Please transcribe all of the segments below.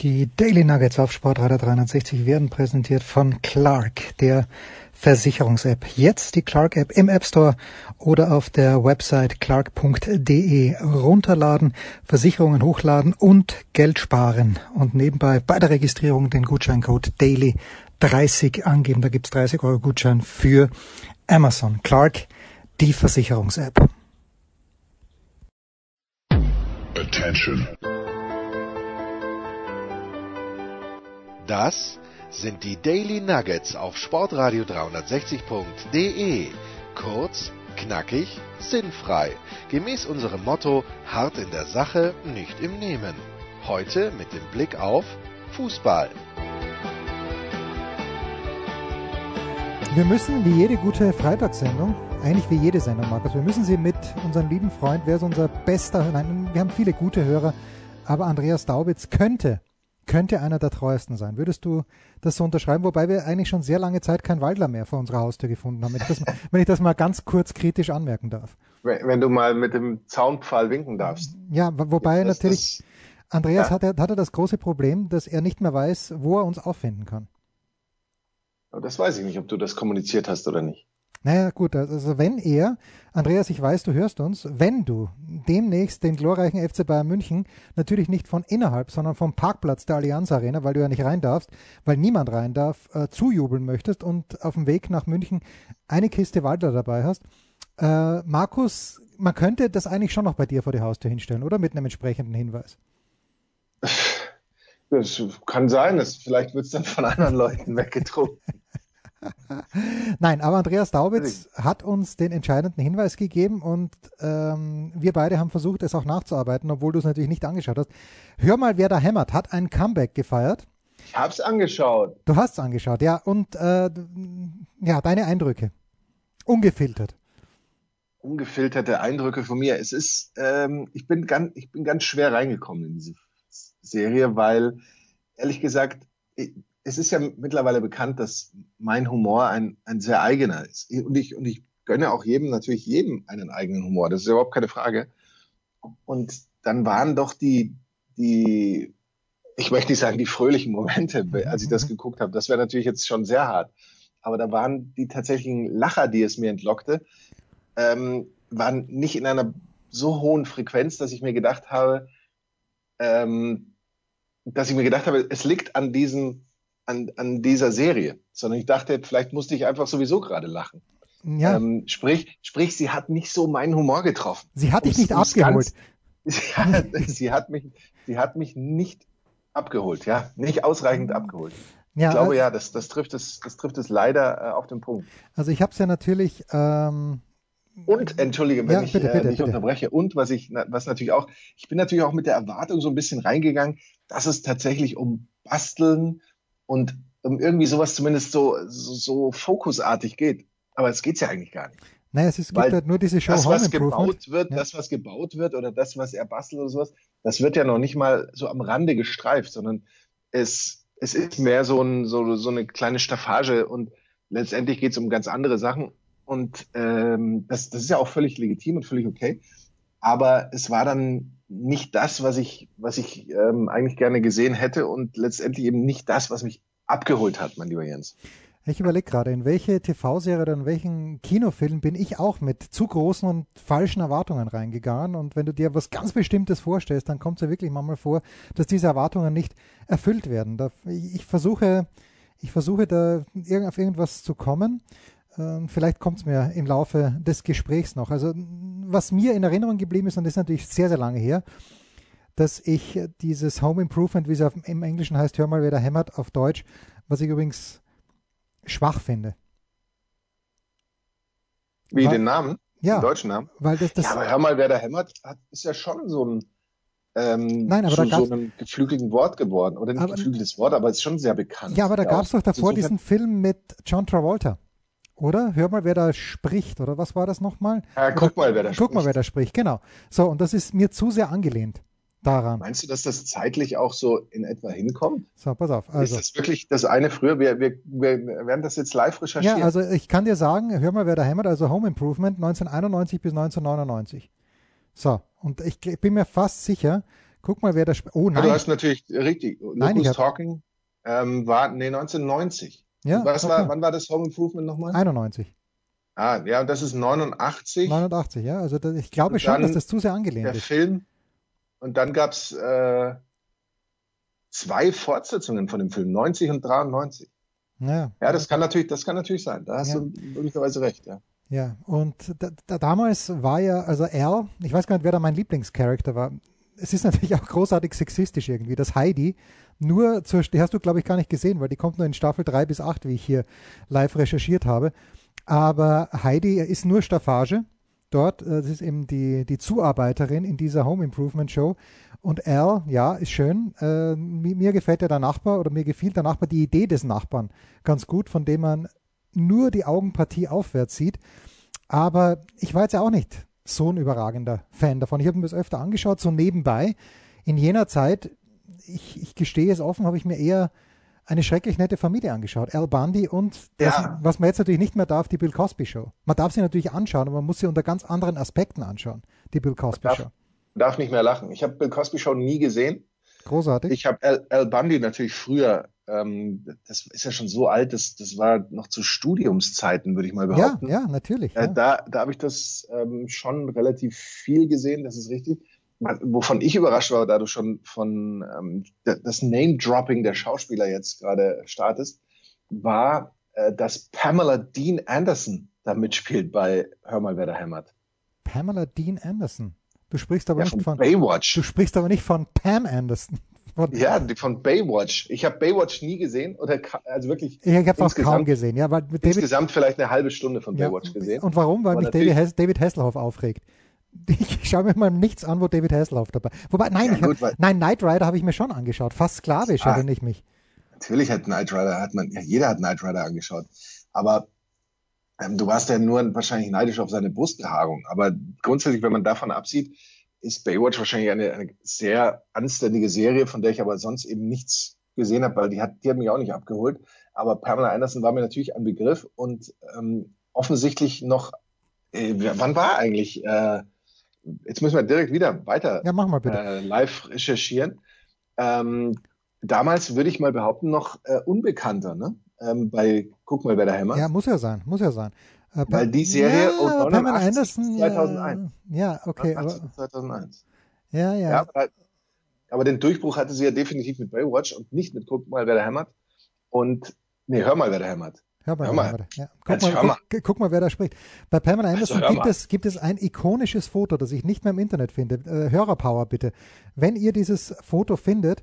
Die Daily Nuggets auf Sportradar 360 werden präsentiert von Clark, der Versicherungs-App. Jetzt die Clark-App im App Store oder auf der Website clark.de runterladen, Versicherungen hochladen und Geld sparen. Und nebenbei bei der Registrierung den Gutscheincode Daily 30 angeben. Da gibt's 30 Euro Gutschein für Amazon. Clark, die Versicherungs-App. Attention. Das sind die Daily Nuggets auf Sportradio 360.de. Kurz, knackig, sinnfrei. Gemäß unserem Motto: hart in der Sache, nicht im Nehmen. Heute mit dem Blick auf Fußball. Wir müssen wie jede gute Freitagssendung, eigentlich wie jede Sendung, Markus, wir müssen sie mit unserem lieben Freund, wer ist unser bester, nein, wir haben viele gute Hörer, aber Andreas Daubitz könnte könnte einer der treuesten sein. Würdest du das so unterschreiben? Wobei wir eigentlich schon sehr lange Zeit kein Waldler mehr vor unserer Haustür gefunden haben, wenn ich das, wenn ich das mal ganz kurz kritisch anmerken darf. Wenn, du mal mit dem Zaunpfahl winken darfst. Ja, wobei das, natürlich, das, Andreas ja. hat, hat er das große Problem, dass er nicht mehr weiß, wo er uns auffinden kann. Das weiß ich nicht, ob du das kommuniziert hast oder nicht. Naja, gut, also wenn er, Andreas, ich weiß, du hörst uns, wenn du demnächst den glorreichen FC Bayern München natürlich nicht von innerhalb, sondern vom Parkplatz der Allianz Arena, weil du ja nicht rein darfst, weil niemand rein darf, äh, zujubeln möchtest und auf dem Weg nach München eine Kiste Waldler dabei hast, äh, Markus, man könnte das eigentlich schon noch bei dir vor die Haustür hinstellen, oder? Mit einem entsprechenden Hinweis. Das kann sein, dass vielleicht wird es dann von anderen Leuten weggetrunken. Nein, aber Andreas Daubitz hat uns den entscheidenden Hinweis gegeben und ähm, wir beide haben versucht, es auch nachzuarbeiten, obwohl du es natürlich nicht angeschaut hast. Hör mal, wer da hämmert, hat ein Comeback gefeiert. Ich hab's angeschaut. Du hast es angeschaut, ja. Und äh, ja, deine Eindrücke. Ungefiltert. Ungefilterte Eindrücke von mir. Es ist, ähm, ich bin ganz, ich bin ganz schwer reingekommen in diese Serie, weil ehrlich gesagt, es ist ja mittlerweile bekannt, dass mein Humor ein, ein sehr eigener ist. Und ich, und ich gönne auch jedem, natürlich jedem einen eigenen Humor. Das ist überhaupt keine Frage. Und dann waren doch die, die, ich möchte nicht sagen, die fröhlichen Momente, als ich das mhm. geguckt habe. Das wäre natürlich jetzt schon sehr hart. Aber da waren die tatsächlichen Lacher, die es mir entlockte, ähm, waren nicht in einer so hohen Frequenz, dass ich mir gedacht habe, ähm, dass ich mir gedacht habe, es liegt an diesen an, an dieser Serie, sondern ich dachte, vielleicht musste ich einfach sowieso gerade lachen. Ja. Ähm, sprich, sprich, sie hat nicht so meinen Humor getroffen. Sie hat dich nicht abgeholt. Ganz, sie, hat, sie, hat mich, sie hat mich nicht abgeholt, ja, nicht ausreichend abgeholt. Ja, ich glaube äh, ja, das, das, trifft es, das trifft es leider äh, auf den Punkt. Also ich habe es ja natürlich. Ähm, und entschuldige, wenn ja, ich bitte, äh, bitte, dich unterbreche. Und was ich, was natürlich auch, ich bin natürlich auch mit der Erwartung so ein bisschen reingegangen, dass es tatsächlich um Basteln und um irgendwie sowas zumindest so, so, so fokusartig geht. Aber es geht's ja eigentlich gar nicht. Naja, es ist, gibt halt nur diese Show Das, was gebaut wird, ja. das, was gebaut wird oder das, was er bastelt oder sowas, das wird ja noch nicht mal so am Rande gestreift, sondern es, es ist mehr so, ein, so, so eine kleine Staffage und letztendlich geht's um ganz andere Sachen. Und ähm, das, das ist ja auch völlig legitim und völlig okay. Aber es war dann nicht das, was ich, was ich ähm, eigentlich gerne gesehen hätte und letztendlich eben nicht das, was mich abgeholt hat, mein lieber Jens. Ich überlege gerade, in welche TV-Serie oder in welchen Kinofilm bin ich auch mit zu großen und falschen Erwartungen reingegangen. Und wenn du dir was ganz Bestimmtes vorstellst, dann kommt es ja wirklich manchmal vor, dass diese Erwartungen nicht erfüllt werden. ich versuche, ich versuche da auf irgendwas zu kommen. Ähm, vielleicht kommt es mir im Laufe des Gesprächs noch. Also was mir in Erinnerung geblieben ist, und das ist natürlich sehr, sehr lange her, dass ich dieses Home Improvement, wie es im Englischen heißt, hör mal, wer da hämmert, auf Deutsch, was ich übrigens schwach finde. Wie War, den Namen? Ja. Den deutschen Namen? Weil das, das ja, aber hör mal, wer da hämmert, hat, ist ja schon so ein ähm, Nein, aber da so einem geflügelten Wort geworden. Oder nicht aber, geflügeltes Wort, aber es ist schon sehr bekannt. Ja, aber da gab es doch davor diesen Film mit John Travolta. Oder? Hör mal, wer da spricht. Oder was war das nochmal? Ja, guck mal, wer da guck spricht. Guck mal, wer da spricht. Genau. So, und das ist mir zu sehr angelehnt daran. Meinst du, dass das zeitlich auch so in etwa hinkommt? So, pass auf. Also. Ist das wirklich das eine früher? Wir, wir, wir werden das jetzt live recherchieren. Ja, also ich kann dir sagen, hör mal, wer da hämmert, also Home Improvement 1991 bis 1999. So, und ich bin mir fast sicher, Guck mal, wer da spielt. Oh nein. Du hast natürlich richtig. Nein, Who's Talking ähm, war, nee, 1990. Ja, Was okay. war, wann war das Home Improvement nochmal? 91. Ah, ja, und das ist 89, 89, ja. Also das, ich glaube schon, dass das zu sehr angelehnt der ist. Film. Und dann gab's äh, zwei Fortsetzungen von dem Film, 90 und 93. Ja, Ja, das kann natürlich, das kann natürlich sein. Da hast Ja. du möglicherweise recht, ja. ja. Und da, da, damals war ja, also Al, ich weiß gar nicht, wer da mein Lieblingscharakter war. Es ist natürlich auch großartig sexistisch irgendwie, dass Heidi nur zur, die hast du glaube ich gar nicht gesehen, weil die kommt nur in Staffel 3 bis 8, wie ich hier live recherchiert habe. Aber Heidi ist nur Staffage dort. äh, Das ist eben die, die Zuarbeiterin in dieser Home Improvement Show. Und Al, ja, ist schön. Äh, mir, mir gefällt ja der Nachbar oder mir gefiel der Nachbar die Idee des Nachbarn ganz gut, von dem man nur die Augenpartie aufwärts sieht. Aber ich war jetzt ja auch nicht so ein überragender Fan davon. Ich habe mir das öfter angeschaut, so nebenbei. In jener Zeit, ich, ich gestehe es offen, habe ich mir eher eine schrecklich nette Familie angeschaut. Al Bundy und das, Ja. was man jetzt natürlich nicht mehr darf, die Bill Cosby Show. Man darf sie natürlich anschauen, aber man muss sie unter ganz anderen Aspekten anschauen, die Bill Cosby Show. Darf nicht mehr lachen. Ich habe Bill Cosby Show nie gesehen. Großartig. Ich habe Al, Al Bundy natürlich früher, ähm, das ist ja schon so alt, das, das war noch zu Studiumszeiten, würde ich mal ja, behaupten. ja, natürlich. Äh, Ja. Da, da habe ich das ähm, schon relativ viel gesehen, das ist richtig. Wovon ich überrascht war, da du schon von ähm, das Name-Dropping der Schauspieler jetzt gerade startest, war, äh, dass Pamela Dean Anderson da mitspielt bei Hör mal, wer da hämmert. Pamela Dean Anderson. Du sprichst aber Ja, nicht von von, Baywatch. du sprichst aber nicht von Pam Anderson. Von, Ja, von Baywatch. Ich habe Baywatch nie gesehen oder also wirklich ich habe es auch kaum gesehen, ja, weil insgesamt vielleicht eine halbe Stunde von ja, Baywatch gesehen. Und warum? Weil Aber mich David Hasselhoff aufregt. Ich schaue mir mal nichts an, wo David Hasselhoff dabei. Wobei, nein, Ja, hab, gut, weil- nein, Knight Rider habe ich mir schon angeschaut. Fast sklavisch, Ah. erinnere ich mich. Natürlich hat Knight Rider, hat man, ja, jeder hat Knight Rider angeschaut. Aber ähm, du warst ja nur wahrscheinlich neidisch auf seine Brustbehaarung. Aber grundsätzlich, wenn man davon absieht, ist Baywatch wahrscheinlich eine, eine sehr anständige Serie, von der ich aber sonst eben nichts gesehen habe, weil die hat, die hat mich auch nicht abgeholt. Aber Pamela Anderson war mir natürlich ein Begriff und ähm, offensichtlich noch, äh, wann war eigentlich, äh, jetzt müssen wir direkt wieder weiter Ja, mach mal bitte. äh, live recherchieren. Ähm, damals würde ich mal behaupten, noch äh, unbekannter, ne? Ähm, bei Guck mal, wer da hämmert. Ja, muss ja sein, muss ja sein. Äh, Weil die Serie ja, und Pamela 89 Anderson, bis 2001. Ja, ja okay, aber, 2001. ja, ja. Ja, aber, aber den Durchbruch hatte sie ja definitiv mit Baywatch und nicht mit Guck mal, wer da hämmert. Und, nee, hör mal, wer da hämmert. Hör mal, Hör mal. hör mal. Ja. Guck, mal, mal. Guck, guck mal, wer da spricht. Bei Pamela Anderson hör gibt, es, gibt es ein ikonisches Foto, das ich nicht mehr im Internet finde. Äh, Hörerpower bitte. Wenn ihr dieses Foto findet,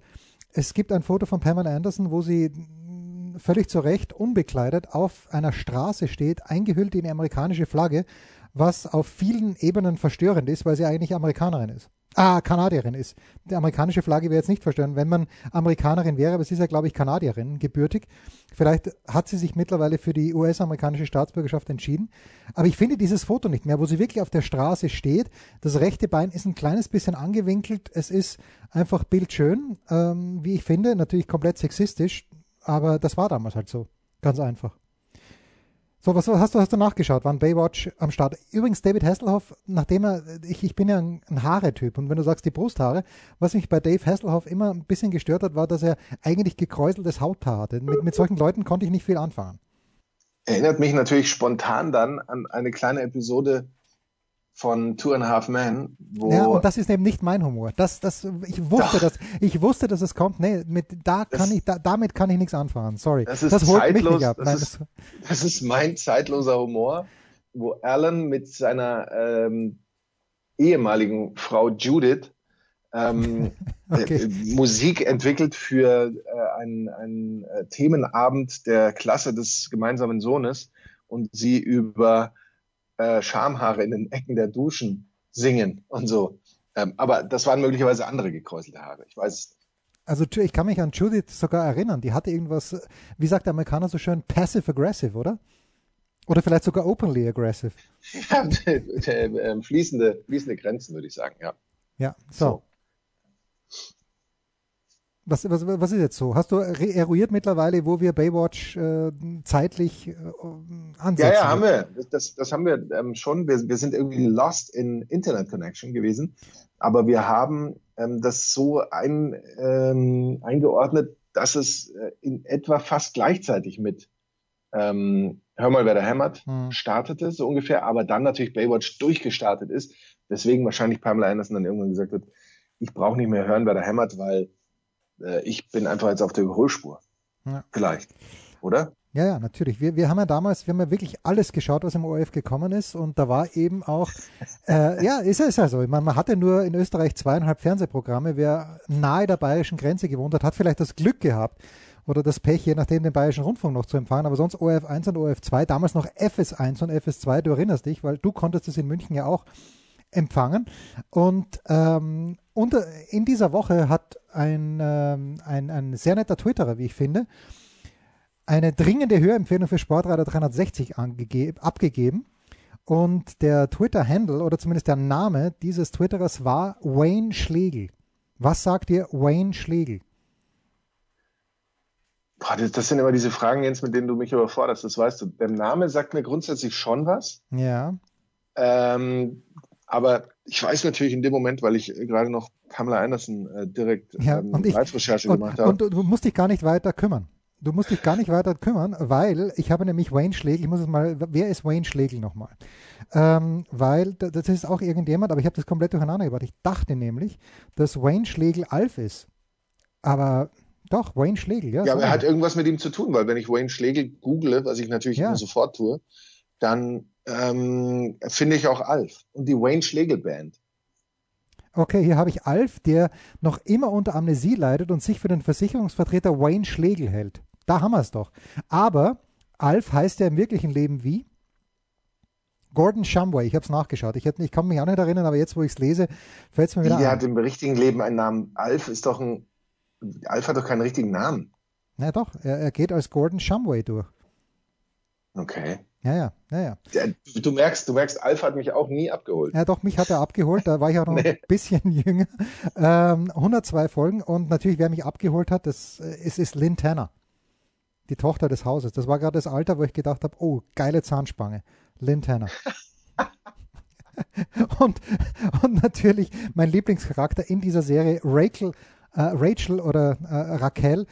es gibt ein Foto von Pamela Anderson, wo sie mh, völlig zu Recht unbekleidet auf einer Straße steht, eingehüllt in die amerikanische Flagge, was auf vielen Ebenen verstörend ist, weil sie eigentlich Amerikanerin ist. Ah, Kanadierin ist. Die amerikanische Flagge wäre jetzt nicht verstörend, wenn man Amerikanerin wäre, aber sie ist ja, glaube ich, Kanadierin, gebürtig. Vielleicht hat sie sich mittlerweile für die US-amerikanische Staatsbürgerschaft entschieden. Aber ich finde dieses Foto nicht mehr, wo sie wirklich auf der Straße steht. Das rechte Bein ist ein kleines bisschen angewinkelt. Es ist einfach bildschön, ähm, wie ich finde. Natürlich komplett sexistisch, aber das war damals halt so. Ganz einfach. So, was hast du, hast du nachgeschaut? Wann Baywatch am Start? Übrigens, David Hasselhoff, nachdem er, ich, ich bin ja ein, ein Haare-Typ und wenn du sagst die Brusthaare, was mich bei Dave Hasselhoff immer ein bisschen gestört hat, war, dass er eigentlich gekräuseltes Hauthaar hatte. Mit, mit solchen Leuten konnte ich nicht viel anfangen. Erinnert mich natürlich spontan dann an eine kleine Episode von Two and a Half Men, wo Ja, und das ist eben nicht mein Humor. Das, das, ich wusste, Doch. dass, ich wusste, dass es kommt. Nee, mit, da Das- kann ich, da, damit kann ich nichts anfangen. Sorry. Das ist holt mich zeitlos, nicht ab. das Nein, ist- Das ist mein zeitloser Humor, wo Alan mit seiner ähm, ehemaligen Frau Judith ähm, Okay. äh, Musik entwickelt für äh, einen, einen äh, Themenabend der Klasse des gemeinsamen Sohnes und sie über äh, Schamhaare in den Ecken der Duschen singen und so. Ähm, aber das waren möglicherweise andere gekräuselte Haare. Ich weiß es nicht. Also ich kann mich an Judith sogar erinnern. Die hatte irgendwas, wie sagt der Amerikaner so schön, passive-aggressive, oder? Oder vielleicht sogar openly aggressive. Ja, äh, fließende, fließende Grenzen, würde ich sagen, ja. Ja, so. Was, was, was ist jetzt so? Hast du eruiert mittlerweile, wo wir Baywatch äh, zeitlich äh, ansetzen? Ja, ja, haben wir. Das, das, haben wir ähm, schon. Wir, wir sind irgendwie lost in Internet Connection gewesen. Aber wir haben ähm, das so ein, ähm, eingeordnet, dass es äh, in etwa fast gleichzeitig mit ähm, Hör mal, wer da hämmert, hm. startete, so ungefähr, aber dann natürlich Baywatch durchgestartet ist, weswegen wahrscheinlich Pamela Anderson dann irgendwann gesagt hat, ich brauche nicht mehr hören, wer da hämmert, weil ich bin einfach jetzt auf der Überholspur. Ja. Vielleicht, oder? Ja, ja, natürlich. Wir, wir haben ja damals, wir haben ja wirklich alles geschaut, was im ORF gekommen ist und da war eben auch, äh, ja, ist es ja so. Ich meine, man hatte nur in Österreich zweieinhalb Fernsehprogramme. Wer nahe der bayerischen Grenze gewohnt hat, hat vielleicht das Glück gehabt oder das Pech, je nachdem den bayerischen Rundfunk noch zu empfangen, aber sonst ORF 1 und ORF 2, damals noch FS1 und FS2, du erinnerst dich, weil du konntest es in München ja auch empfangen. Und ähm, unter, in dieser Woche hat ein, ähm, ein, ein sehr netter Twitterer, wie ich finde, eine dringende Hörempfehlung für Sportradio 360 abgegeben. Und der Twitter-Handle oder zumindest der Name dieses Twitterers war Wayne Schlegel. Was sagt ihr Wayne Schlegel? Boah, das sind immer diese Fragen, Jens, mit denen du mich überforderst. Das weißt du. Der Name sagt mir grundsätzlich schon was. Ja. Ähm, aber ich weiß natürlich in dem Moment, weil ich gerade noch Pamela Anderson äh, direkt ja, ähm, Live-Recherche gemacht habe. Und du musst dich gar nicht weiter kümmern. Du musst dich gar nicht weiter kümmern, weil ich habe nämlich Wayne Schlegel, ich muss es mal, wer ist Wayne Schlegel nochmal? Ähm, weil das ist auch irgendjemand, aber ich habe das komplett durcheinander gebracht. Ich dachte nämlich, dass Wayne Schlegel Alf ist. Aber doch, Wayne Schlegel, ja. Ja, aber er hat irgendwas mit ihm zu tun, weil wenn ich Wayne Schlegel google, was ich natürlich ja. immer sofort tue, dann ähm, finde ich auch Alf und die Wayne Schlegel Band. Okay, hier habe ich Alf, der noch immer unter Amnesie leidet und sich für den Versicherungsvertreter Wayne Schlegel hält. Da haben wir es doch. Aber Alf heißt ja im wirklichen Leben wie? Gordon Shumway, ich habe es nachgeschaut. Ich, hätte, ich kann mich auch nicht erinnern, aber jetzt, wo ich es lese, fällt es mir wieder wie, Der hat im richtigen Leben einen Namen. Alf ist doch ein. Alf hat doch keinen richtigen Namen. Na doch, er, er geht als Gordon Shumway durch. Okay. Ja, ja, ja, ja. Du merkst, du merkst, Alf hat mich auch nie abgeholt. Ja, doch, mich hat er abgeholt, da war ich auch noch nee. ein bisschen jünger. Ähm, 102 Folgen und natürlich, wer mich abgeholt hat, das äh, ist, ist Lynn Tanner, die Tochter des Hauses. Das war gerade das Alter, wo ich gedacht habe, oh, geile Zahnspange, Lynn Tanner. und, und natürlich mein Lieblingscharakter in dieser Serie, Rachel, äh, Rachel oder äh, Raquel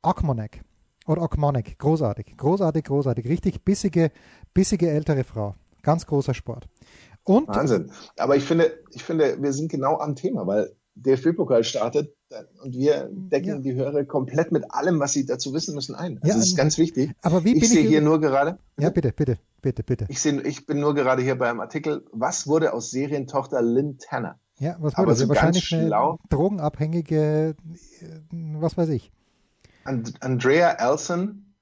Ockmonek. Oder Okmonek, großartig, großartig, großartig. Richtig bissige, bissige ältere Frau. Ganz großer Sport. Und, Wahnsinn. Aber ich finde, ich finde, wir sind genau am Thema, weil der DFB-Pokal startet und wir decken ja. die Hörer komplett mit allem, was sie dazu wissen müssen, ein. Also ja, das ist ganz wichtig. Aber wie ich bin sehe ich hier nur gerade. Ja, bitte, bitte, bitte, bitte. Ich, sehe, ich bin nur gerade hier beim Artikel, was wurde aus Serientochter Lynn Tanner? Ja, was wurde Aber so wahrscheinlich eine drogenabhängige, äh, was weiß ich. And Andrea Elson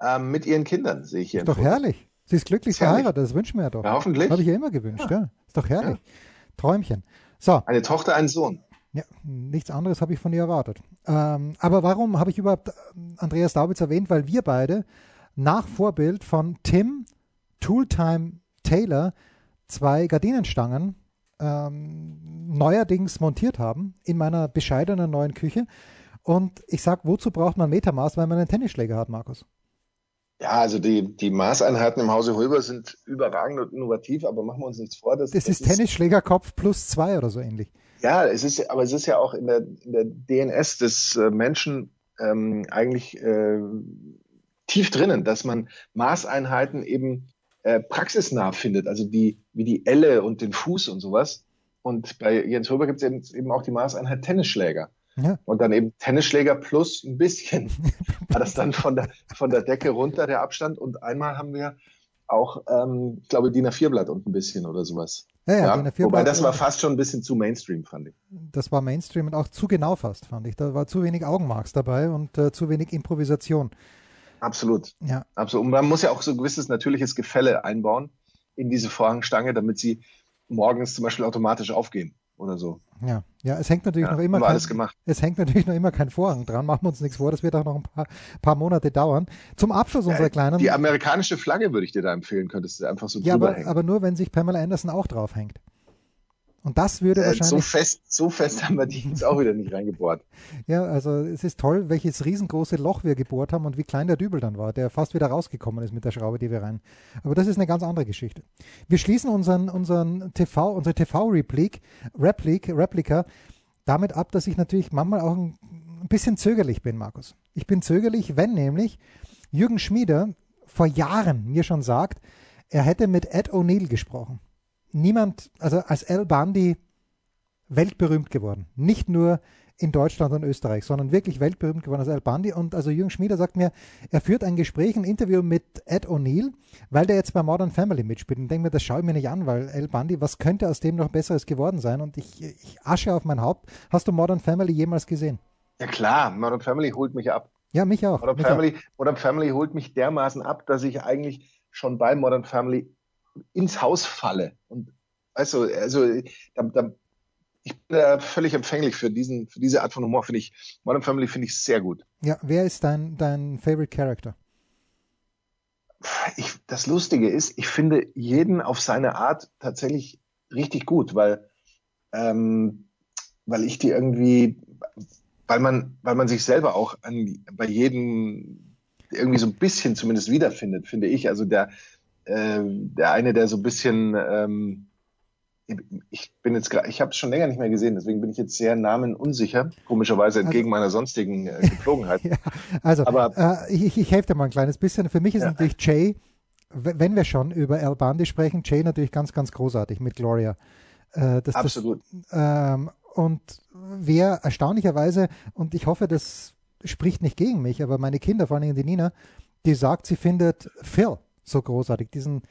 ähm, mit ihren Kindern, sehe ich hier. Ist doch herrlich. Sie ist glücklich verheiratet, das wünschen wir ja doch. Ja, hoffentlich. Habe ich ja immer gewünscht, ja. ja. Ist doch herrlich. Ja. Träumchen. So. Eine Tochter, ein Sohn. Ja, nichts anderes habe ich von ihr erwartet. Ähm, aber warum habe ich überhaupt Andreas Daubitz erwähnt? Weil wir beide nach Vorbild von Tim Tooltime Taylor zwei Gardinenstangen ähm, neuerdings montiert haben in meiner bescheidenen neuen Küche. Und ich sage, wozu braucht man Metamaß, weil man einen Tennisschläger hat, Markus? Ja, also die, die Maßeinheiten im Hause Hulber sind überragend und innovativ, aber machen wir uns nichts vor. Das, das, das ist Tennisschlägerkopf plus zwei oder so ähnlich. Ja, es ist, aber es ist ja auch in der, in der DNS des äh, Menschen ähm, eigentlich äh, tief drinnen, dass man Maßeinheiten eben äh, praxisnah findet, also die, wie die Elle und den Fuß und sowas. Und bei Jens Hulber gibt es eben, eben auch die Maßeinheit Tennisschläger. Ja. Und dann eben Tennisschläger plus ein bisschen. War das dann von der, von der Decke runter, der Abstand. Und einmal haben wir auch, ähm, ich glaube, DIN A4-Blatt und ein bisschen oder sowas. Ja, ja, ja wobei das war fast schon ein bisschen zu Mainstream, fand ich. Das war Mainstream und auch zu genau fast, fand ich. Da war zu wenig Augenmarks dabei und äh, zu wenig Improvisation. Absolut. Ja. Absolut. Und man muss ja auch so ein gewisses natürliches Gefälle einbauen in diese Vorhangstange, damit sie morgens zum Beispiel automatisch aufgehen oder so. Ja, ja, es hängt natürlich ja, noch immer kein, alles gemacht. es hängt natürlich noch immer kein Vorhang dran. Machen wir uns nichts vor, das wird auch noch ein paar, paar Monate dauern. Zum Abschluss unserer kleinen. Die amerikanische Flagge würde ich dir da empfehlen, könntest du einfach so ja, drüber aber, hängen. aber nur, wenn sich Pamela Anderson auch draufhängt. Und das würde äh, wahrscheinlich. So fest, so fest haben wir die jetzt auch wieder nicht reingebohrt. Ja, also es ist toll, welches riesengroße Loch wir gebohrt haben und wie klein der Dübel dann war, der fast wieder rausgekommen ist mit der Schraube, die wir rein. Aber das ist eine ganz andere Geschichte. Wir schließen unseren, unseren TV, unsere TV-Replik, Replik, Replika damit ab, dass ich natürlich manchmal auch ein, ein bisschen zögerlich bin, Markus. Ich bin zögerlich, wenn nämlich Jürgen Schmieder vor Jahren mir schon sagt, er hätte mit Ed O'Neill gesprochen niemand, also als Al Bundy weltberühmt geworden. Nicht nur in Deutschland und Österreich, sondern wirklich weltberühmt geworden als Al Bundy. Und also Jürgen Schmieder sagt mir, er führt ein Gespräch, ein Interview mit Ed O'Neill, weil der jetzt bei Modern Family mitspielt. Und denke mir, das schaue ich mir nicht an, weil Al Bundy, was könnte aus dem noch Besseres geworden sein? Und ich, ich asche auf mein Haupt. Hast du Modern Family jemals gesehen? Ja klar, Modern Family holt mich ab. Ja, mich auch. Modern, mich Family, auch. Modern Family holt mich dermaßen ab, dass ich eigentlich schon bei Modern Family ins Haus falle und Weißt du, also da, da, ich bin da völlig empfänglich für diesen, für diese Art von Humor, finde ich. Modern Family finde ich sehr gut. Ja, wer ist dein, dein Favorite Character? Ich, das Lustige ist, ich finde jeden auf seine Art tatsächlich richtig gut, weil, ähm, weil ich die irgendwie, weil man, weil man sich selber auch an, bei jedem irgendwie so ein bisschen zumindest wiederfindet, finde ich. Also der, äh, der eine, der so ein bisschen, ähm, ich bin jetzt gerade, ich habe es schon länger nicht mehr gesehen, deswegen bin ich jetzt sehr namenunsicher, komischerweise entgegen also, meiner sonstigen äh, Gepflogenheit. ja, also, Aber, äh, ich, ich helfe dir mal ein kleines bisschen. Für mich ist ja. natürlich Jay, wenn wir schon über Al Bundy sprechen, Jay natürlich ganz, ganz großartig mit Gloria. Äh, das, Absolut. Das, ähm, und wer erstaunlicherweise, und ich hoffe, das spricht nicht gegen mich, aber meine Kinder, vor allem die Nina, die sagt, sie findet Phil so großartig, diesen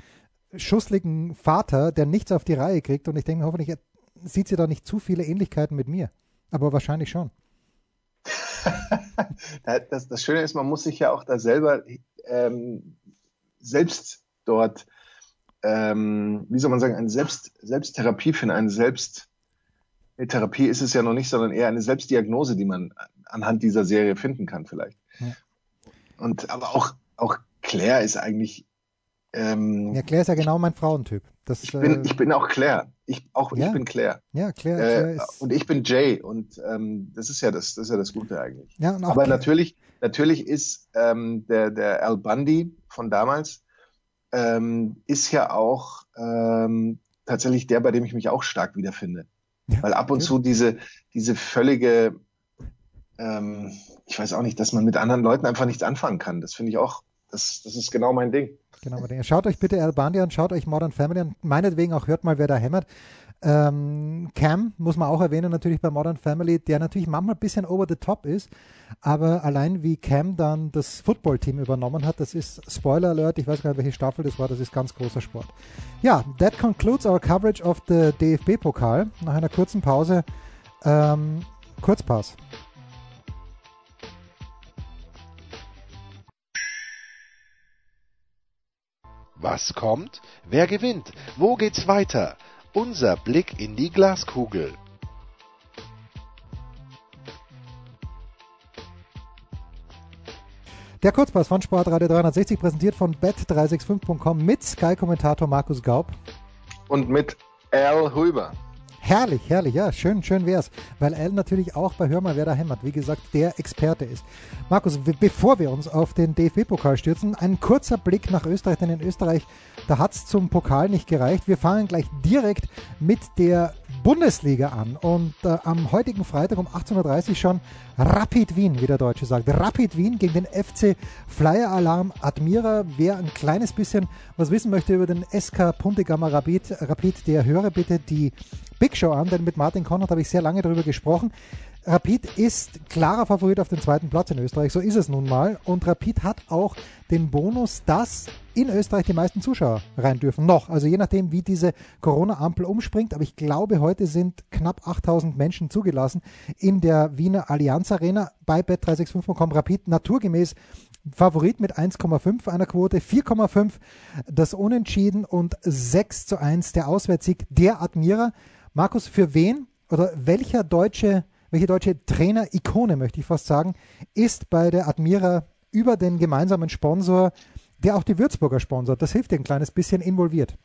schussligen Vater, der nichts auf die Reihe kriegt. Und ich denke, hoffentlich sieht sie da nicht zu viele Ähnlichkeiten mit mir. Aber wahrscheinlich schon. das, das, Schöne ist, man muss sich ja auch da selber ähm, selbst dort, ähm, wie soll man sagen, eine Selbst, Selbsttherapie finden, eine Selbst, eine Therapie ist es ja noch nicht, sondern eher eine Selbstdiagnose, die man anhand dieser Serie finden kann vielleicht. Ja. Und aber auch, auch Claire ist eigentlich ähm, ja, Claire ist ja genau mein Frauentyp. Das, ich, bin, äh, ich bin auch Claire. Ich, auch ja? ich bin Claire. Ja, Claire, äh, Claire ist... Und ich bin Jay. Und ähm, das ist ja das, das ist ja das Gute eigentlich. Ja, und auch Aber natürlich, natürlich ist ähm, der, der Al Bundy von damals ähm, ist ja auch ähm, tatsächlich der, bei dem ich mich auch stark wiederfinde. Ja, Weil ab und okay. zu diese, diese völlige, ähm, ich weiß auch nicht, dass man mit anderen Leuten einfach nichts anfangen kann. Das finde ich auch, das, das ist genau mein Ding. Genau, schaut euch bitte Al Bundy an, schaut euch Modern Family an. Meinetwegen auch hört mal, wer da hämmert. Ähm, Cam muss man auch erwähnen, natürlich bei Modern Family, der natürlich manchmal ein bisschen over the top ist, aber allein wie Cam dann das Football-Team übernommen hat, das ist Spoiler Alert, ich weiß gar nicht, welche Staffel das war, das ist ganz großer Sport. Ja, that concludes our coverage of the DFB-Pokal. Nach einer kurzen Pause, ähm, Kurzpass. Was kommt? Wer gewinnt? Wo geht's weiter? Unser Blick in die Glaskugel. Der Kurzpass von Sportradio 360 präsentiert von bet365.com mit Sky-Kommentator Markus Gaub. Und mit Al Huber. Herrlich, herrlich, ja, schön, schön wär's, weil Al natürlich auch bei Hör mal, wer da hämmert, wie gesagt, der Experte ist. Markus, bevor wir uns auf den DFB-Pokal stürzen, ein kurzer Blick nach Österreich, denn in Österreich, da hat's zum Pokal nicht gereicht. Wir fangen gleich direkt mit der Bundesliga an und äh, am heutigen Freitag um 18.30 Uhr schon Rapid Wien, wie der Deutsche sagt. Rapid Wien gegen den FC Flyer Alarm Admira. Wer ein kleines bisschen was wissen möchte über den SK Puntigammer Rapid, Rapid, der höre bitte die Big Show an, denn mit Martin Konrad habe ich sehr lange darüber gesprochen. Rapid ist klarer Favorit auf den zweiten Platz in Österreich, so ist es nun mal. Und Rapid hat auch den Bonus, dass in Österreich die meisten Zuschauer rein dürfen. Noch, also je nachdem, wie diese Corona-Ampel umspringt. Aber ich glaube, heute sind knapp 8000 Menschen zugelassen in der Wiener Allianz Arena bei bet365.com. Rapid naturgemäß Favorit mit 1,5 einer Quote, 4,5 das Unentschieden und 6 zu 1 der Auswärtssieg der Admira. Markus, für wen oder welcher deutsche welche deutsche Trainer-Ikone, möchte ich fast sagen, ist bei der Admira über den gemeinsamen Sponsor, der auch die Würzburger sponsort, das hilft dir ein kleines bisschen involviert?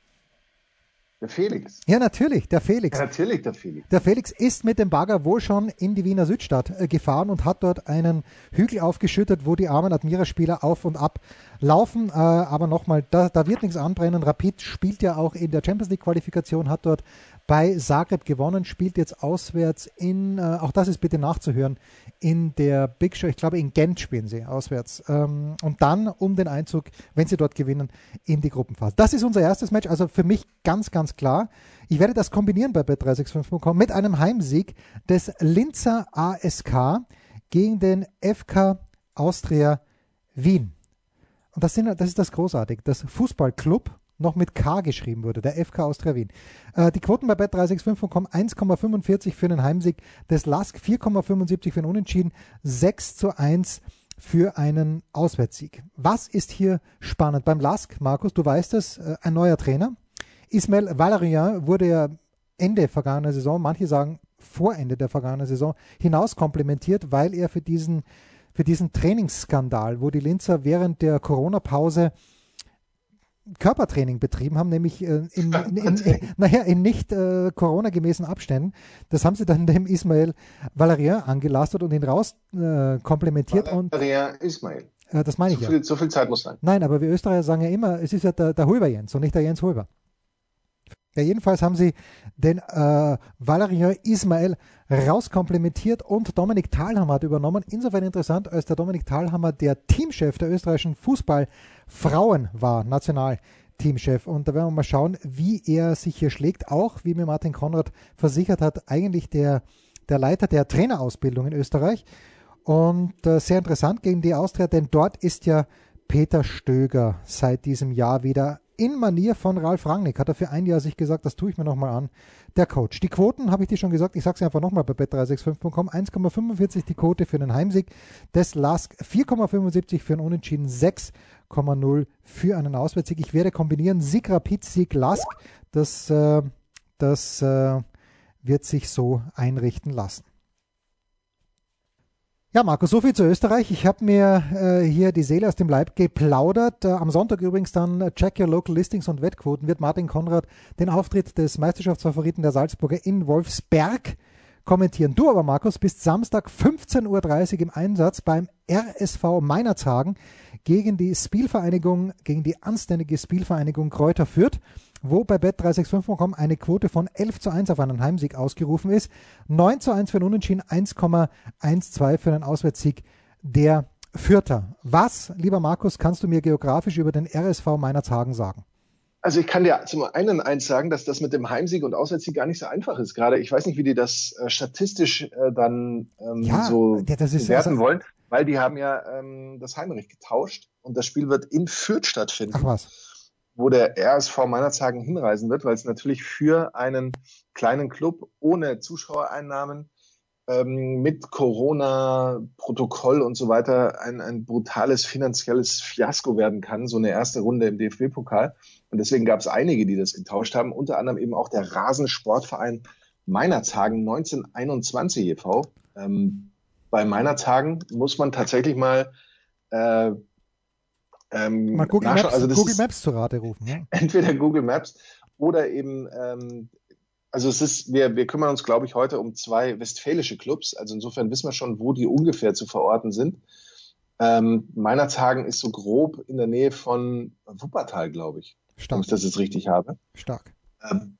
Der Felix. Ja, natürlich, der Felix. Ja, natürlich, der Felix. Der Felix ist mit dem Bagger wohl schon in die Wiener Südstadt äh, gefahren und hat dort einen Hügel aufgeschüttet, wo die armen Admira-Spieler auf und ab laufen. Äh, aber nochmal, da, da wird nichts anbrennen. Rapid spielt ja auch in der Champions League-Qualifikation, hat dort bei Zagreb gewonnen, spielt jetzt auswärts in, äh, auch das ist bitte nachzuhören, in der Big Show, ich glaube in Gent spielen sie auswärts. Ähm, und dann um den Einzug, wenn sie dort gewinnen, in die Gruppenphase. Das ist unser erstes Match, also für mich ganz, ganz klar. Ich werde das kombinieren bei bet365.com mit einem Heimsieg des Linzer ASK gegen den FK Austria Wien. Und das, sind, das ist das Großartige. Das Fußballclub noch mit K geschrieben wurde, der FK Austria Wien. Äh, die Quoten bei bet365.com 1,45 für einen Heimsieg des Lask, 4,75 für einen Unentschieden, 6 zu 1 für einen Auswärtssieg. Was ist hier spannend? Beim Lask, Markus, du weißt es, äh, ein neuer Trainer. Ismail Valerian wurde ja Ende vergangener Saison, manche sagen vor Ende der vergangenen Saison, hinaus komplementiert, weil er für diesen, für diesen Trainingsskandal, wo die Linzer während der Corona-Pause Körpertraining betrieben haben, nämlich äh, in, in, in, in, naja, in nicht äh, Corona-gemäßen Abständen. Das haben sie dann dem Ismail Valerian angelastet und ihn raus äh, komplementiert. Valerian Ismail. Äh, das meine ich so ja. Viel, so viel Zeit muss sein. Nein, aber wir Österreicher sagen ja immer, es ist ja der, der Hulber Jens und nicht der Jens Hulber. Ja, jedenfalls haben sie den äh, Valerian Ismail rauskomplementiert und Dominik Thalhammer hat übernommen. Insofern interessant, als der Dominik Thalhammer der Teamchef der österreichischen Fußballfrauen war, Nationalteamchef. Und da werden wir mal schauen, wie er sich hier schlägt. Auch, wie mir Martin Konrad versichert hat, eigentlich der, der Leiter der Trainerausbildung in Österreich. Und äh, sehr interessant gegen die Austria, denn dort ist ja Peter Stöger seit diesem Jahr wieder in Manier von Ralf Rangnick hat er für ein Jahr sich gesagt, das tue ich mir nochmal an. Der Coach. Die Quoten habe ich dir schon gesagt, ich sage sie einfach nochmal bei bet365.com. 1,45 die Quote für einen Heimsieg des Lask, 4,75 für einen Unentschieden, 6,0 für einen Auswärtssieg. Ich werde kombinieren Sieg Rapid, Sieg Lask. Das, äh, das äh, wird sich so einrichten lassen. Ja, Marco, so viel zu Österreich. Ich habe mir äh, hier die Seele aus dem Leib geplaudert. Äh, am Sonntag übrigens dann äh, Check Your Local Listings und Wettquoten wird Martin Konrad den Auftritt des Meisterschaftsfavoriten der Salzburger in Wolfsberg kommentieren. Du aber, Markus, bist Samstag 15.30 Uhr im Einsatz beim RSV Meinerzhagen gegen die Spielvereinigung, gegen die anständige Spielvereinigung Kräuter Fürth wo bei bet365.com eine Quote von 11 zu 1 auf einen Heimsieg ausgerufen ist. 9 zu 1 für einen Unentschieden, 1,12 für einen Auswärtssieg der Fürther. Was, lieber Markus, kannst du mir geografisch über den RSV Meinerzhagen sagen? Also ich kann dir zum einen eins sagen, dass das mit dem Heimsieg und Auswärtssieg gar nicht so einfach ist. Gerade ich weiß nicht, wie die das äh, statistisch äh, dann ähm, ja, so ja, bewerten also, wollen, weil die haben ja ähm, das Heimrecht getauscht und das Spiel wird in Fürth stattfinden. Ach was wo der RSV Meinerzhagen hinreisen wird, weil es natürlich für einen kleinen Club ohne Zuschauereinnahmen ähm, mit Corona-Protokoll und so weiter ein, ein brutales finanzielles Fiasko werden kann, so eine erste Runde im DFB-Pokal. Und deswegen gab es einige, die das getauscht haben, unter anderem eben auch der Rasensportverein Meinerzhagen 1921 e.V. Ähm, bei Meinerzhagen muss man tatsächlich mal äh, ähm, Mal Google Maps, also Google Maps zu Rate rufen. Ja? Entweder Google Maps oder eben, ähm, also es ist, wir, wir kümmern uns, glaube ich, heute um zwei westfälische Clubs. Also insofern wissen wir schon, wo die ungefähr zu verorten sind. Ähm, Meinerzhagen ist so grob in der Nähe von Wuppertal, glaube ich. Stark. Wenn ich das jetzt richtig habe. Stark. Ähm,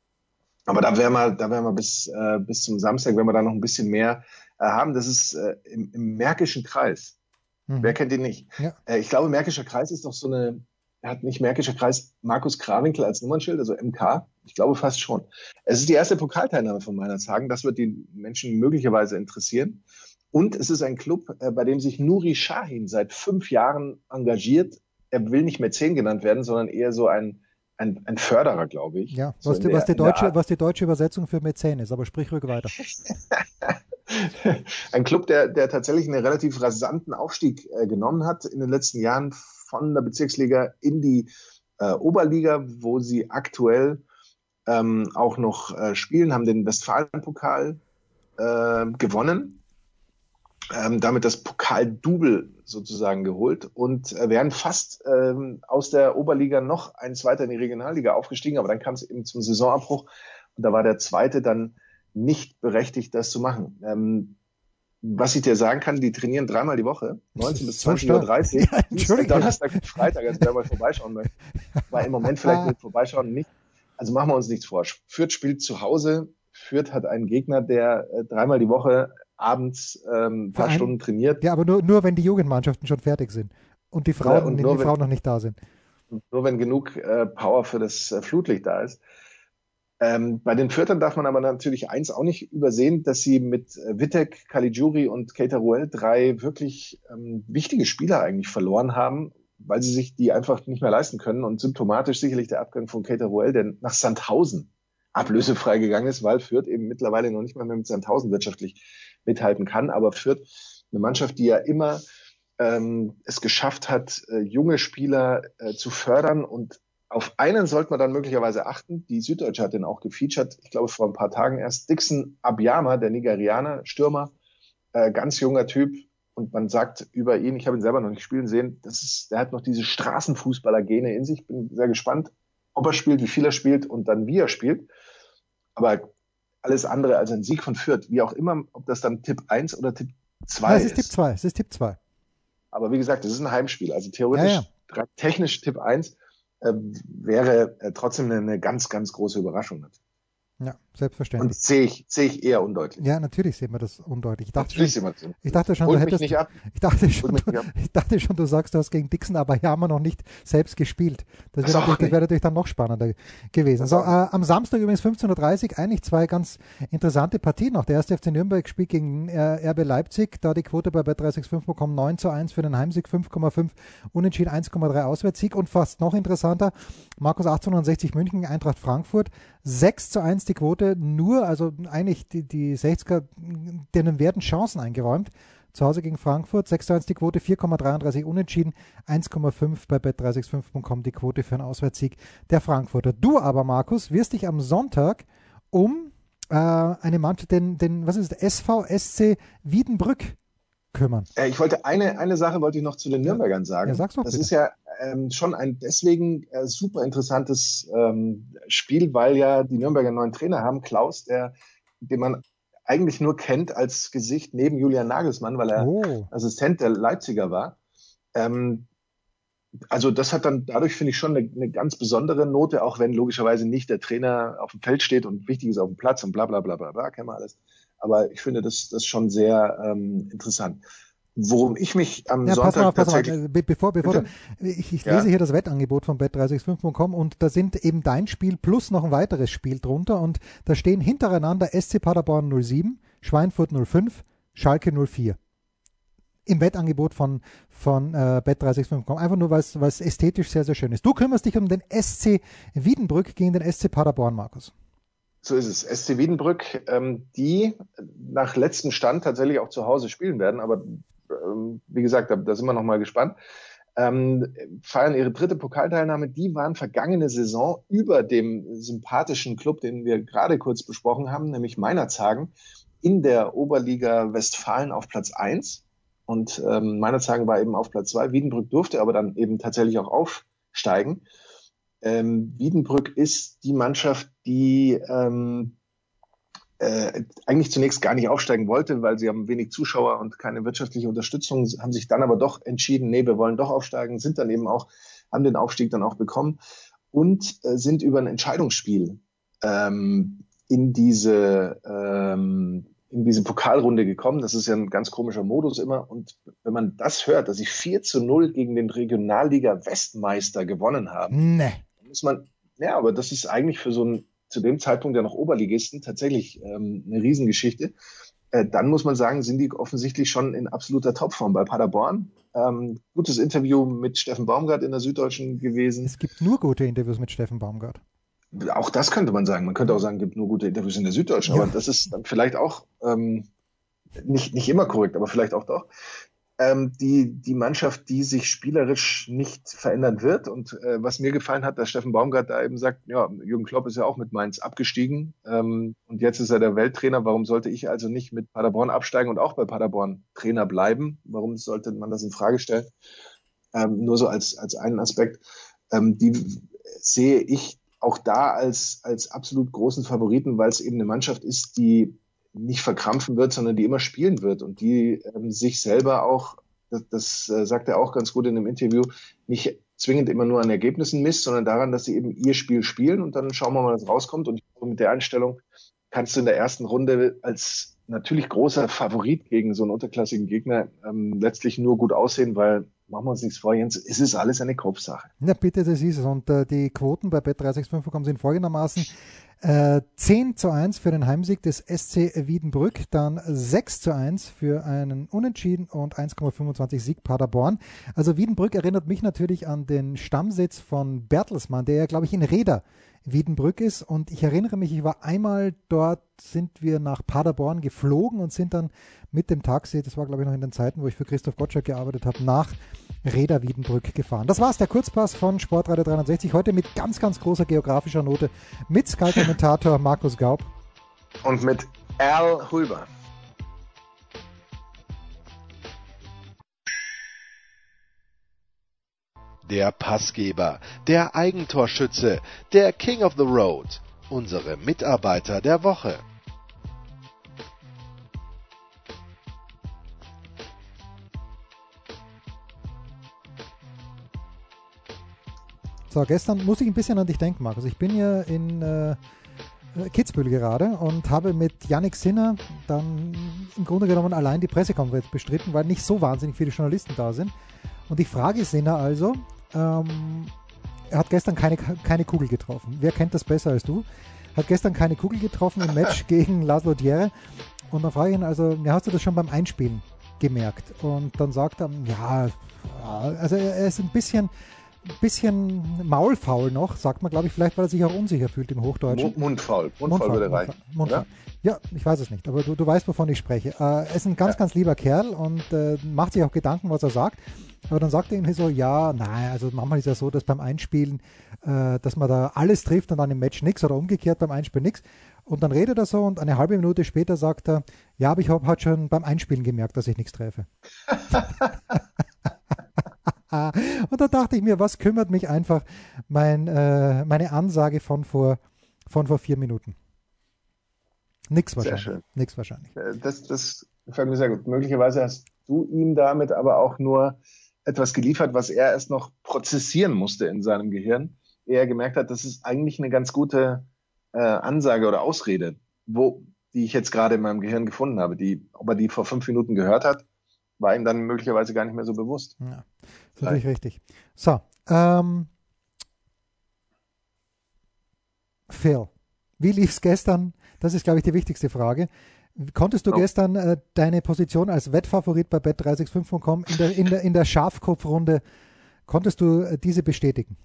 aber da werden wir, da werden wir bis, äh, bis zum Samstag, wenn wir da noch ein bisschen mehr äh, haben. Das ist äh, im, im Märkischen Kreis. Mhm. Wer kennt ihn nicht? Ja. Äh, ich glaube, Märkischer Kreis ist doch so eine, hat nicht Märkischer Kreis Markus Krawinkel als Nummernschild, also MK. Ich glaube fast schon. Es ist die erste Pokalteilnahme von Meinerzhagen. Das wird die Menschen möglicherweise interessieren. Und es ist ein Club, äh, bei dem sich Nuri Shahin seit fünf Jahren engagiert. Er will nicht Mäzen genannt werden, sondern eher so ein, ein, ein Förderer, glaube ich. Ja, was, so die, der, was, die deutsche, was die deutsche Übersetzung für Mäzen ist, aber sprich ruhig weiter. ein Club, der, der tatsächlich einen relativ rasanten Aufstieg äh, genommen hat in den letzten Jahren von der Bezirksliga in die äh, Oberliga, wo sie aktuell ähm, auch noch äh, spielen, haben den Westfalenpokal äh, gewonnen ähm, damit das Pokal-Double sozusagen geholt und äh, wären fast ähm, aus der Oberliga noch eins weiter in die Regionalliga aufgestiegen, aber dann kam es eben zum Saisonabbruch und da war der zweite dann nicht berechtigt, das zu machen. Ähm, was ich dir sagen kann, die trainieren dreimal die Woche, 19 bis 20.30 Uhr, ja, Dienstag, Donnerstag und Freitag, also wer mal vorbeischauen möchte. War im Moment vielleicht mit Vorbeischauen nicht. Also machen wir uns nichts vor. Fürth spielt zu Hause. Fürth hat einen Gegner, der äh, dreimal die Woche abends ähm, ein paar Stunden trainiert. Ja, aber nur, nur wenn die Jugendmannschaften schon fertig sind und die Frauen, ja, und die, die Frauen noch nicht da sind. Nur wenn genug äh, Power für das äh, Flutlicht da ist. Ähm, bei den Viertern darf man aber natürlich eins auch nicht übersehen, dass sie mit äh, Wittek, Caligiuri und Keita Ruel drei wirklich ähm, wichtige Spieler eigentlich verloren haben, weil sie sich die einfach nicht mehr leisten können. Und symptomatisch sicherlich der Abgang von Keita Ruel, der nach Sandhausen ablösefrei gegangen ist, weil Fürth eben mittlerweile noch nicht mal mehr mit Sandhausen wirtschaftlich mithalten kann. Aber Fürth, eine Mannschaft, die ja immer ähm, es geschafft hat, äh, junge Spieler äh, zu fördern und auf einen sollte man dann möglicherweise achten. Die Süddeutsche hat den auch gefeatured, ich glaube vor ein paar Tagen erst. Dixon Abiyama, der Nigerianer, Stürmer, äh, ganz junger Typ. Und man sagt über ihn, ich habe ihn selber noch nicht spielen sehen, das ist, der hat noch diese Straßenfußballer-Gene in sich. Bin sehr gespannt, ob er spielt, wie viel er spielt und dann wie er spielt. Aber alles andere als ein Sieg von Fürth, wie auch immer, ob das dann Tipp 1 oder Tipp 2 ist. Es ist Tipp 2, es ist Tipp 2. Aber wie gesagt, es ist ein Heimspiel. Also theoretisch, ja, ja. technisch Tipp 1 äh, wäre äh, trotzdem eine ganz, ganz große Überraschung. Natürlich. Ja, selbstverständlich. Und sehe ich, sehe ich eher undeutlich. Ja, natürlich sehen wir das undeutlich. Ich dachte schon, ich dachte schon, du hättest, ich dachte schon, du, ich dachte schon, du sagst, du hast gegen Dixon aber Abayama noch nicht selbst gespielt. Das wäre natürlich, wär natürlich dann noch spannender gewesen. So, äh, am Samstag übrigens 15.30 Uhr eigentlich zwei ganz interessante Partien noch. Der erste FC Nürnberg spielt gegen äh, RB Leipzig, da die Quote bei Bet365 bekommen 9 zu 1 für den Heimsieg, 5,5 Unentschieden, 1,3 Auswärtssieg und fast noch interessanter, Markus 1860 München, Eintracht Frankfurt, 6 zu 1 die Quote, nur, also eigentlich die, die 60er, denen werden Chancen eingeräumt. Zu Hause gegen Frankfurt, 6 zu 1 die Quote, 4,33 unentschieden, 1,5 bei bet365.com die Quote für einen Auswärtssieg der Frankfurter. Du aber, Markus, wirst dich am Sonntag um äh, eine Mannschaft, den, den, was ist das, SVSC Wiedenbrück kümmern. Ich wollte eine, eine Sache wollte ich noch zu den Nürnbergern sagen. Ja, sag's doch das bitte. ist ja ähm, schon ein deswegen äh, super interessantes ähm, Spiel, weil ja die Nürnberger neuen Trainer haben, Klaus, der, den man eigentlich nur kennt als Gesicht neben Julian Nagelsmann, weil er oh. Assistent der Leipziger war. Ähm, also das hat dann dadurch finde ich schon eine, eine, ganz besondere Note, auch wenn logischerweise nicht der Trainer auf dem Feld steht und wichtig ist auf dem Platz und bla bla bla bla bla, kennen wir alles. Aber ich finde das, das schon sehr ähm, interessant. Worum ich mich am ja, Sonntag pass mal auf, pass mal. Äh, Be bevor, bevor du, ich, ich ja. lese hier das Wettangebot von bet365.com und da sind eben dein Spiel plus noch ein weiteres Spiel drunter und da stehen hintereinander SC Paderborn 07, Schweinfurt 05, Schalke 04 im Wettangebot von, von äh, Bet365.com. Einfach nur, weil es ästhetisch sehr, sehr schön ist. Du kümmerst dich um den SC Wiedenbrück gegen den SC Paderborn, Markus. So ist es. SC Wiedenbrück, ähm, die nach letztem Stand tatsächlich auch zu Hause spielen werden, aber ähm, wie gesagt, da, da sind wir noch mal gespannt. Ähm, feiern ihre dritte Pokalteilnahme. Die waren vergangene Saison über dem sympathischen Club, den wir gerade kurz besprochen haben, nämlich Meinerzhagen, in der Oberliga Westfalen auf Platz eins Und ähm, Meinerzhagen war eben auf Platz zwei. Wiedenbrück durfte aber dann eben tatsächlich auch aufsteigen. Ähm, Wiedenbrück ist die Mannschaft, die ähm, äh, eigentlich zunächst gar nicht aufsteigen wollte, weil sie haben wenig Zuschauer und keine wirtschaftliche Unterstützung, haben sich dann aber doch entschieden, nee, wir wollen doch aufsteigen, sind dann eben auch, haben den Aufstieg dann auch bekommen und äh, sind über ein Entscheidungsspiel ähm, in diese ähm, in diese Pokalrunde gekommen. Das ist ja ein ganz komischer Modus immer. Und wenn man das hört, dass sie 4 zu 0 gegen den Regionalliga Westmeister gewonnen haben, nee muss man, ja, aber das ist eigentlich für so ein zu dem Zeitpunkt ja noch Oberligisten tatsächlich ähm, eine Riesengeschichte. Äh, dann muss man sagen, sind die offensichtlich schon in absoluter Topform bei Paderborn. Ähm, gutes Interview mit Steffen Baumgart in der Süddeutschen gewesen. Es gibt nur gute Interviews mit Steffen Baumgart. Auch das könnte man sagen. Man könnte auch sagen, es gibt nur gute Interviews in der Süddeutschen, ja. aber das ist dann vielleicht auch ähm, nicht, nicht immer korrekt, aber vielleicht auch doch. Ähm, die, die Mannschaft, die sich spielerisch nicht verändern wird. Und äh, was mir gefallen hat, dass Steffen Baumgart da eben sagt, ja, Jürgen Klopp ist ja auch mit Mainz abgestiegen ähm, und jetzt ist er der Welttrainer. Warum sollte ich also nicht mit Paderborn absteigen und auch bei Paderborn Trainer bleiben? Warum sollte man das in Frage stellen? Ähm, nur so als, als einen Aspekt. Ähm, die sehe ich auch da als, als absolut großen Favoriten, weil es eben eine Mannschaft ist, die nicht verkrampfen wird, sondern die immer spielen wird und die ähm, sich selber auch, das, das äh, sagt er auch ganz gut in einem Interview, nicht zwingend immer nur an Ergebnissen misst, sondern daran, dass sie eben ihr Spiel spielen und dann schauen wir mal, was rauskommt. Und mit der Einstellung kannst du in der ersten Runde als natürlich großer Favorit gegen so einen unterklassigen Gegner ähm, letztlich nur gut aussehen, weil machen wir uns nichts vor, Jens, es ist alles eine Kopfsache. Na bitte, das ist es. Und äh, die Quoten bei Bet365 sind folgendermaßen. Äh, 10 zu 1 für den Heimsieg des SC Wiedenbrück, dann 6 zu 1 für einen Unentschieden und 1,25 Sieg Paderborn. Also Wiedenbrück erinnert mich natürlich an den Stammsitz von Bertelsmann, der ja, glaube ich, in Reda Wiedenbrück ist. Und ich erinnere mich, ich war einmal dort, sind wir nach Paderborn geflogen und sind dann mit dem Taxi, das war glaube ich noch in den Zeiten, wo ich für Christoph Gottschalk gearbeitet habe, nach Reda Wiedenbrück gefahren. Das war's, der Kurzpass von Sportradio 360. Heute mit ganz, ganz großer geografischer Note mit Sky-Kommentator Markus Gaub. Und mit Al Huber. Der Passgeber, der Eigentorschütze, der King of the Road, unsere Mitarbeiter der Woche. So, gestern muss ich ein bisschen an dich denken, Markus. Ich bin ja in äh, Kitzbühel gerade und habe mit Yannick Sinner dann im Grunde genommen allein die Pressekonferenz bestritten, weil nicht so wahnsinnig viele Journalisten da sind. Und ich frage Sinner also, ähm, er hat gestern keine, keine Kugel getroffen. Wer kennt das besser als du? Hat gestern keine Kugel getroffen im Match gegen Laszlo Djere. Und dann frage ich ihn also, ja, hast du das schon beim Einspielen gemerkt? Und dann sagt er, ja, also er ist ein bisschen, bisschen maulfaul noch, sagt man, glaube ich, vielleicht, weil er sich auch unsicher fühlt im Hochdeutschen. Mundfaul. Mundfaul, Mundfaul würde reichen. Mundfaul. Ja, ich weiß es nicht, aber du, du weißt, wovon ich spreche. Äh, er ist ein ganz, ja. ganz lieber Kerl und äh, macht sich auch Gedanken, was er sagt. Aber dann sagt er irgendwie so, ja, nein, also manchmal ist ja so, dass beim Einspielen, äh, dass man da alles trifft und dann im Match nichts oder umgekehrt beim Einspielen nichts. Und dann redet er so und eine halbe Minute später sagt er, ja, aber ich habe halt schon beim Einspielen gemerkt, dass ich nichts treffe. und da dachte ich mir, was kümmert mich einfach mein, äh, meine Ansage von vor, von vor vier Minuten. Nix wahrscheinlich. Sehr schön. Nix wahrscheinlich. Äh, das, das gefällt mir sehr gut. Möglicherweise hast du ihm damit aber auch nur etwas geliefert, was er erst noch prozessieren musste in seinem Gehirn, ehe er gemerkt hat, das ist eigentlich eine ganz gute äh, Ansage oder Ausrede, wo, die ich jetzt gerade in meinem Gehirn gefunden habe, die, ob er die vor fünf Minuten gehört hat, war ihm dann möglicherweise gar nicht mehr so bewusst. Ja, ist natürlich richtig. So, ähm, Phil, wie lief es gestern? Das ist, glaube ich, die wichtigste Frage. Konntest du oh. gestern äh, deine Position als Wettfavorit bei bet365.com in der, in der, in der Schafkopfrunde, konntest du äh, diese bestätigen?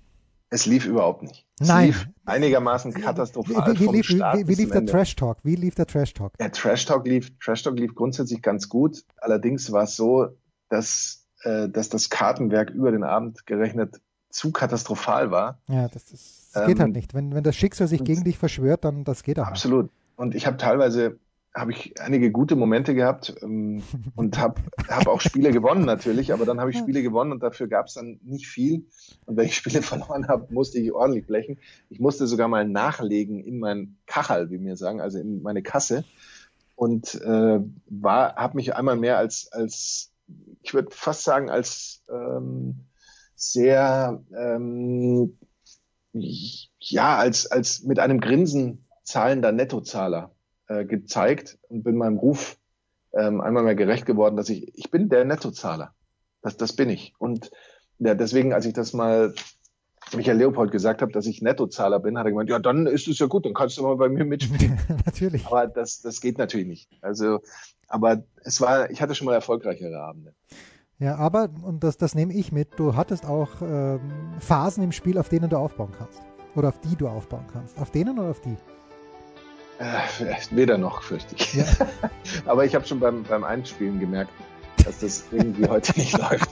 Es lief überhaupt nicht. Es Nein. lief einigermaßen katastrophal. Wie, wie, wie lief, wie, lief der Trash Talk? Wie lief der Trash Talk? Der Trash Talk lief, Trash Talk lief grundsätzlich ganz gut. Allerdings war es so, dass, äh, dass das Kartenwerk über den Abend gerechnet zu katastrophal war. Ja, das, das, das ähm, geht halt ähm, nicht. Wenn, wenn das Schicksal sich gegen dich verschwört, dann das geht auch Absolut. Nicht. Und ich habe teilweise habe ich einige gute Momente gehabt ähm, und habe hab auch Spiele gewonnen natürlich, aber dann habe ich Spiele gewonnen und dafür gab es dann nicht viel. Und wenn ich Spiele verloren habe, musste ich ordentlich blechen. Ich musste sogar mal nachlegen in mein Kachel, wie wir sagen, also in meine Kasse und äh, war, habe mich einmal mehr als als ich würde fast sagen als ähm, sehr ähm, ja als als mit einem Grinsen zahlender Nettozahler äh, gezeigt und bin meinem Ruf ähm, einmal mehr gerecht geworden, dass ich, ich bin der Nettozahler. Das, das bin ich. Und ja, deswegen, als ich das mal Michael Leopold gesagt habe, dass ich Nettozahler bin, hat er gemeint, ja, dann ist es ja gut, dann kannst du mal bei mir mitspielen. natürlich. Aber das, das geht natürlich nicht. Also, aber es war, ich hatte schon mal erfolgreichere Abende. Ja, aber, und das, das nehme ich mit, du hattest auch ähm, Phasen im Spiel, auf denen du aufbauen kannst. Oder auf die du aufbauen kannst. Auf denen oder auf die? Äh, weder noch, fürchte ich. Ja. Aber ich habe schon beim, beim Einspielen gemerkt, dass das irgendwie heute nicht läuft.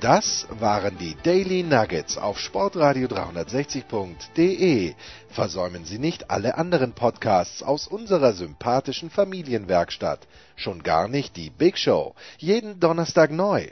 Das waren die Daily Nuggets auf Sportradio 360.de. Versäumen Sie nicht alle anderen Podcasts aus unserer sympathischen Familienwerkstatt. Schon gar nicht die Big Show. Jeden Donnerstag neu.